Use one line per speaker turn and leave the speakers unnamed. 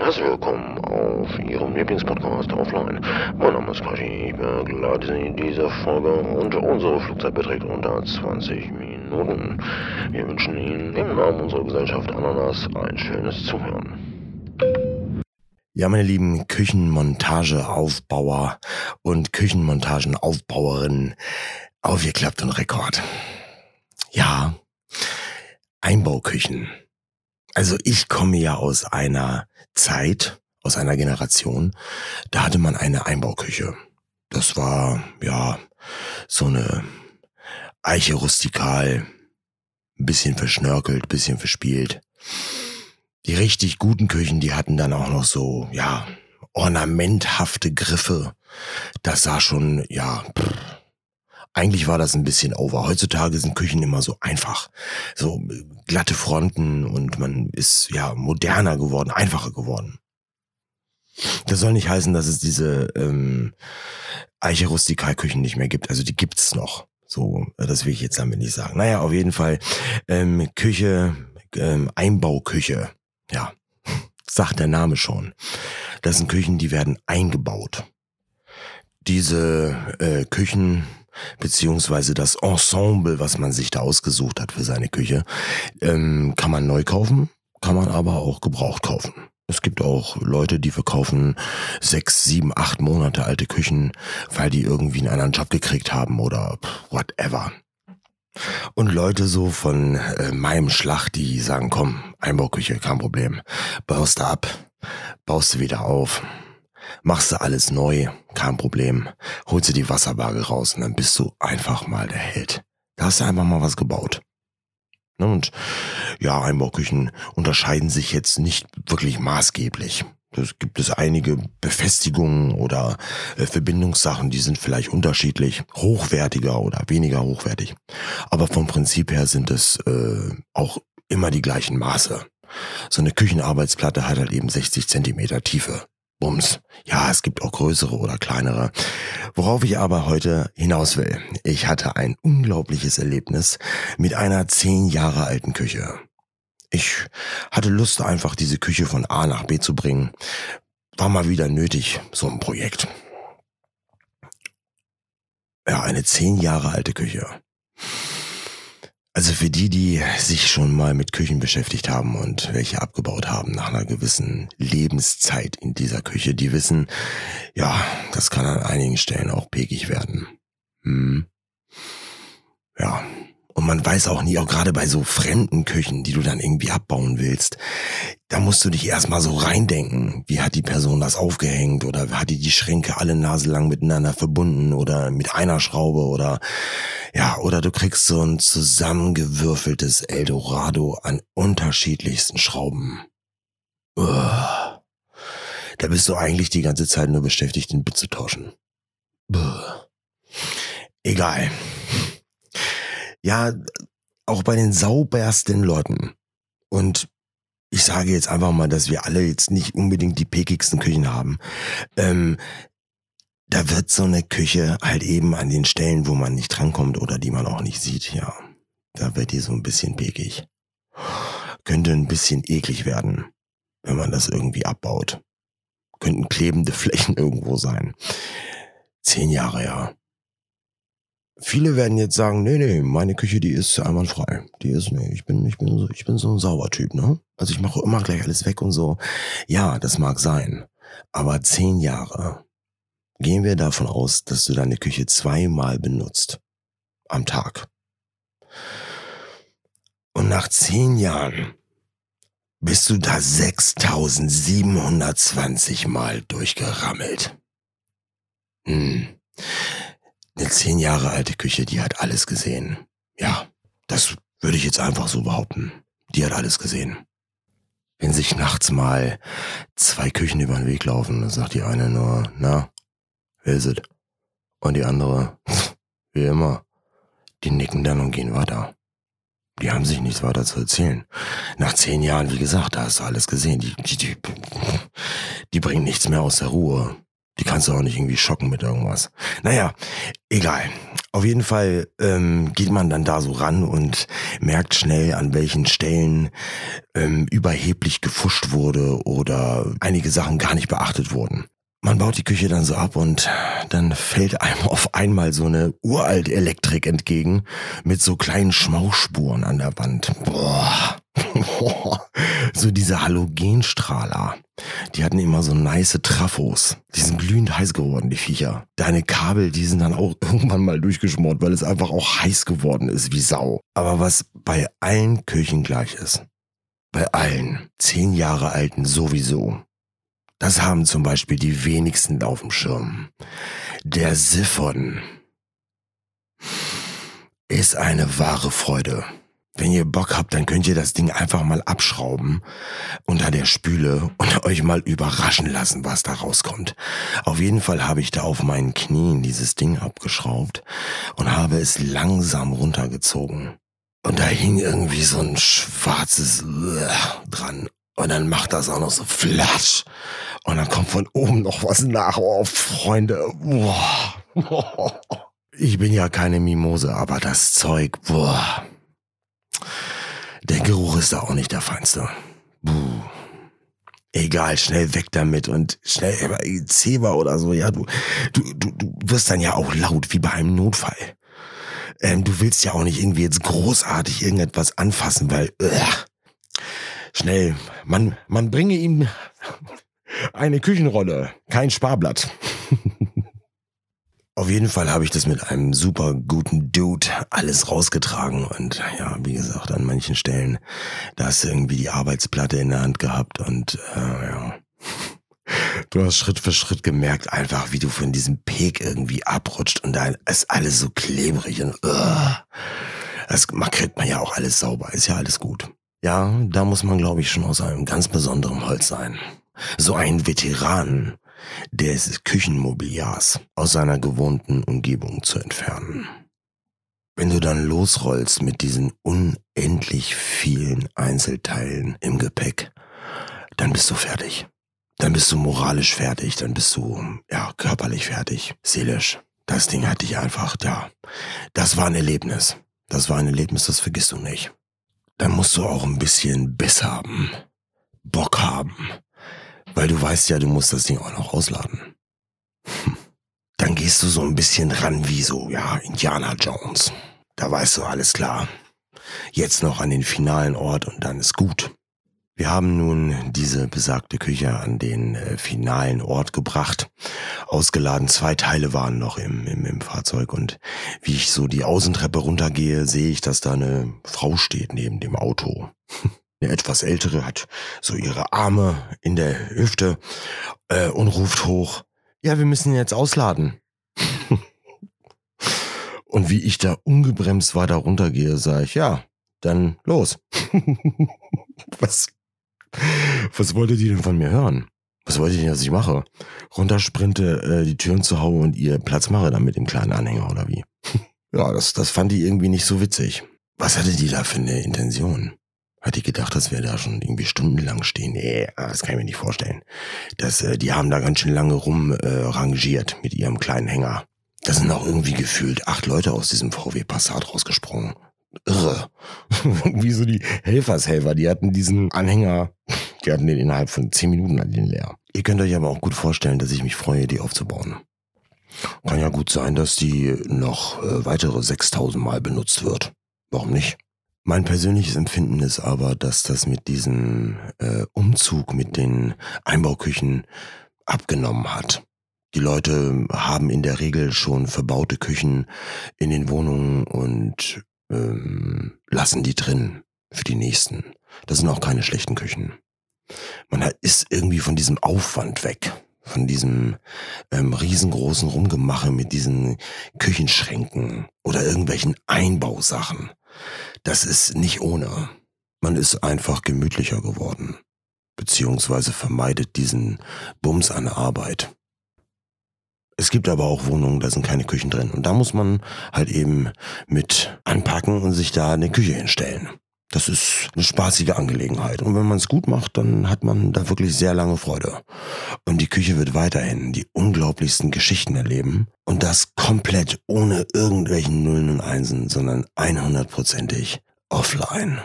Herzlich willkommen auf Ihrem Lieblingspodcast Offline. Mein Name ist Quashi, ich begleite Sie in dieser Folge und unsere Flugzeit beträgt unter 20 Minuten. Wir wünschen Ihnen im Namen unserer Gesellschaft Ananas ein schönes Zuhören.
Ja, meine lieben Küchenmontageaufbauer und Küchenmontagenaufbauerinnen, aufgeklappt und Rekord. Ja, Einbauküchen. Also ich komme ja aus einer Zeit, aus einer Generation, da hatte man eine Einbauküche. Das war, ja, so eine Eiche rustikal, bisschen verschnörkelt, bisschen verspielt. Die richtig guten Küchen, die hatten dann auch noch so, ja, ornamenthafte Griffe. Das sah schon, ja, pff, eigentlich war das ein bisschen over. Heutzutage sind Küchen immer so einfach. So äh, glatte Fronten und man ist ja moderner geworden, einfacher geworden. Das soll nicht heißen, dass es diese ähm, Eiche Rustikalküchen nicht mehr gibt. Also die gibt's noch. So, äh, das will ich jetzt damit nicht sagen. Naja, auf jeden Fall ähm, Küche, ähm, Einbauküche. Ja, sagt der Name schon. Das sind Küchen, die werden eingebaut. Diese äh, Küchen beziehungsweise das Ensemble, was man sich da ausgesucht hat für seine Küche, ähm, kann man neu kaufen, kann man aber auch gebraucht kaufen. Es gibt auch Leute, die verkaufen sechs, sieben, acht Monate alte Küchen, weil die irgendwie einen anderen Job gekriegt haben oder whatever. Und Leute so von äh, meinem Schlag, die sagen, komm, Einbauküche, kein Problem. Baust du ab, baust du wieder auf, machst du alles neu, kein Problem. Holst du die Wasserwaage raus und dann bist du einfach mal der Held. Da hast du einfach mal was gebaut. Ne, und ja, Einbauküchen unterscheiden sich jetzt nicht wirklich maßgeblich. Es gibt es einige Befestigungen oder äh, Verbindungssachen, die sind vielleicht unterschiedlich, hochwertiger oder weniger hochwertig. Aber vom Prinzip her sind es äh, auch immer die gleichen Maße. So eine Küchenarbeitsplatte hat halt eben 60 Zentimeter Tiefe. Bums. Ja, es gibt auch größere oder kleinere. Worauf ich aber heute hinaus will. Ich hatte ein unglaubliches Erlebnis mit einer zehn Jahre alten Küche. Ich hatte Lust, einfach diese Küche von A nach B zu bringen. War mal wieder nötig, so ein Projekt. Ja, eine zehn Jahre alte Küche. Also für die, die sich schon mal mit Küchen beschäftigt haben und welche abgebaut haben nach einer gewissen Lebenszeit in dieser Küche, die wissen, ja, das kann an einigen Stellen auch pekig werden. Hm. Ja, und man weiß auch nie, auch gerade bei so fremden Küchen, die du dann irgendwie abbauen willst, da musst du dich erstmal so reindenken. Wie hat die Person das aufgehängt oder hat die die Schränke alle naselang miteinander verbunden oder mit einer Schraube oder ja, oder du kriegst so ein zusammengewürfeltes Eldorado an unterschiedlichsten Schrauben. Uah. Da bist du eigentlich die ganze Zeit nur beschäftigt, den Bit zu tauschen. Buh. Egal ja, auch bei den saubersten Leuten. Und ich sage jetzt einfach mal, dass wir alle jetzt nicht unbedingt die pekigsten Küchen haben. Ähm, da wird so eine Küche halt eben an den Stellen, wo man nicht drankommt oder die man auch nicht sieht, ja, da wird die so ein bisschen pekig. Könnte ein bisschen eklig werden, wenn man das irgendwie abbaut. Könnten klebende Flächen irgendwo sein. Zehn Jahre, ja. Viele werden jetzt sagen, nee, nee, meine Küche, die ist einwandfrei. Die ist, nee, ich bin, ich bin so, ich bin so ein Saubertyp, ne? Also ich mache immer gleich alles weg und so. Ja, das mag sein. Aber zehn Jahre. Gehen wir davon aus, dass du deine Küche zweimal benutzt. Am Tag. Und nach zehn Jahren bist du da 6720 Mal durchgerammelt. Hm. Eine zehn Jahre alte Küche, die hat alles gesehen. Ja, das würde ich jetzt einfach so behaupten. Die hat alles gesehen. Wenn sich nachts mal zwei Küchen über den Weg laufen, dann sagt die eine nur, na, wer ist es? Und die andere, wie immer, die nicken dann und gehen weiter. Die haben sich nichts weiter zu erzählen. Nach zehn Jahren, wie gesagt, da hast du alles gesehen. Die, die, die, die bringen nichts mehr aus der Ruhe. Die kannst du auch nicht irgendwie schocken mit irgendwas. Naja, egal. Auf jeden Fall ähm, geht man dann da so ran und merkt schnell, an welchen Stellen ähm, überheblich gefuscht wurde oder einige Sachen gar nicht beachtet wurden. Man baut die Küche dann so ab und dann fällt einem auf einmal so eine uralt Elektrik entgegen mit so kleinen Schmauchspuren an der Wand. Boah. so diese Halogenstrahler. Die hatten immer so nice Trafos. Die sind glühend heiß geworden, die Viecher. Deine Kabel, die sind dann auch irgendwann mal durchgeschmort, weil es einfach auch heiß geworden ist wie Sau. Aber was bei allen Küchen gleich ist. Bei allen. Zehn Jahre alten sowieso. Das haben zum Beispiel die wenigsten auf dem Schirm. Der Siphon ist eine wahre Freude. Wenn ihr Bock habt, dann könnt ihr das Ding einfach mal abschrauben unter der Spüle und euch mal überraschen lassen, was da rauskommt. Auf jeden Fall habe ich da auf meinen Knien dieses Ding abgeschraubt und habe es langsam runtergezogen. Und da hing irgendwie so ein schwarzes dran. Und dann macht das auch noch so Flash. Und dann kommt von oben noch was nach. Oh, Freunde. Boah. Ich bin ja keine Mimose, aber das Zeug, boah. Der Geruch ist da auch nicht der feinste. Buh. Egal, schnell weg damit und schnell Zebra oder so. Ja, du, du, du, du wirst dann ja auch laut, wie bei einem Notfall. Ähm, du willst ja auch nicht irgendwie jetzt großartig irgendetwas anfassen, weil, uh, schnell, man, man bringe ihm eine Küchenrolle, kein Sparblatt. Auf jeden Fall habe ich das mit einem super guten Dude alles rausgetragen und ja, wie gesagt, an manchen Stellen, da hast du irgendwie die Arbeitsplatte in der Hand gehabt und äh, ja. Du hast Schritt für Schritt gemerkt einfach, wie du von diesem Peak irgendwie abrutscht und da ist alles so klebrig und uh, das kriegt man ja auch alles sauber, ist ja alles gut. Ja, da muss man glaube ich schon aus einem ganz besonderen Holz sein. So ein Veteran, des Küchenmobiliars aus seiner gewohnten Umgebung zu entfernen. Wenn du dann losrollst mit diesen unendlich vielen Einzelteilen im Gepäck, dann bist du fertig. Dann bist du moralisch fertig, dann bist du, ja, körperlich fertig, seelisch. Das Ding hat dich einfach, ja, das war ein Erlebnis. Das war ein Erlebnis, das vergisst du nicht. Dann musst du auch ein bisschen Biss haben, Bock haben, weil du weißt ja, du musst das Ding auch noch ausladen. Hm. Dann gehst du so ein bisschen ran wie so, ja, Indiana Jones. Da weißt du, alles klar. Jetzt noch an den finalen Ort und dann ist gut. Wir haben nun diese besagte Küche an den äh, finalen Ort gebracht, ausgeladen. Zwei Teile waren noch im, im, im Fahrzeug und wie ich so die Außentreppe runtergehe, sehe ich, dass da eine Frau steht neben dem Auto. Eine etwas ältere hat so ihre Arme in der Hüfte äh, und ruft hoch, ja, wir müssen jetzt ausladen. und wie ich da ungebremst weiter runtergehe, sage ich, ja, dann los. was, was wollte die denn von mir hören? Was wollte ich denn, dass ich mache? Runtersprinte, äh, die Türen zu hauen und ihr Platz mache dann mit dem kleinen Anhänger oder wie? ja, das, das fand die irgendwie nicht so witzig. Was hatte die da für eine Intention? Hatte ich gedacht, dass wir da schon irgendwie stundenlang stehen. Nee, das kann ich mir nicht vorstellen. Das, äh, die haben da ganz schön lange rumrangiert äh, mit ihrem kleinen Hänger. Da sind auch irgendwie gefühlt acht Leute aus diesem VW Passat rausgesprungen. Irre. Wie so die Helfershelfer, die hatten diesen Anhänger, die hatten den innerhalb von zehn Minuten an den leer. Ihr könnt euch aber auch gut vorstellen, dass ich mich freue, die aufzubauen. Kann ja gut sein, dass die noch äh, weitere 6000 Mal benutzt wird. Warum nicht? Mein persönliches Empfinden ist aber, dass das mit diesem äh, Umzug mit den Einbauküchen abgenommen hat. Die Leute haben in der Regel schon verbaute Küchen in den Wohnungen und ähm, lassen die drin für die nächsten. Das sind auch keine schlechten Küchen. Man ist irgendwie von diesem Aufwand weg, von diesem ähm, riesengroßen Rumgemache mit diesen Küchenschränken oder irgendwelchen Einbausachen. Das ist nicht ohne. Man ist einfach gemütlicher geworden. Beziehungsweise vermeidet diesen Bums an Arbeit. Es gibt aber auch Wohnungen, da sind keine Küchen drin. Und da muss man halt eben mit anpacken und sich da eine Küche hinstellen. Das ist eine spaßige Angelegenheit. Und wenn man es gut macht, dann hat man da wirklich sehr lange Freude. Und die Küche wird weiterhin die unglaublichsten Geschichten erleben. Und das komplett ohne irgendwelchen Nullen und Einsen, sondern 100%ig offline.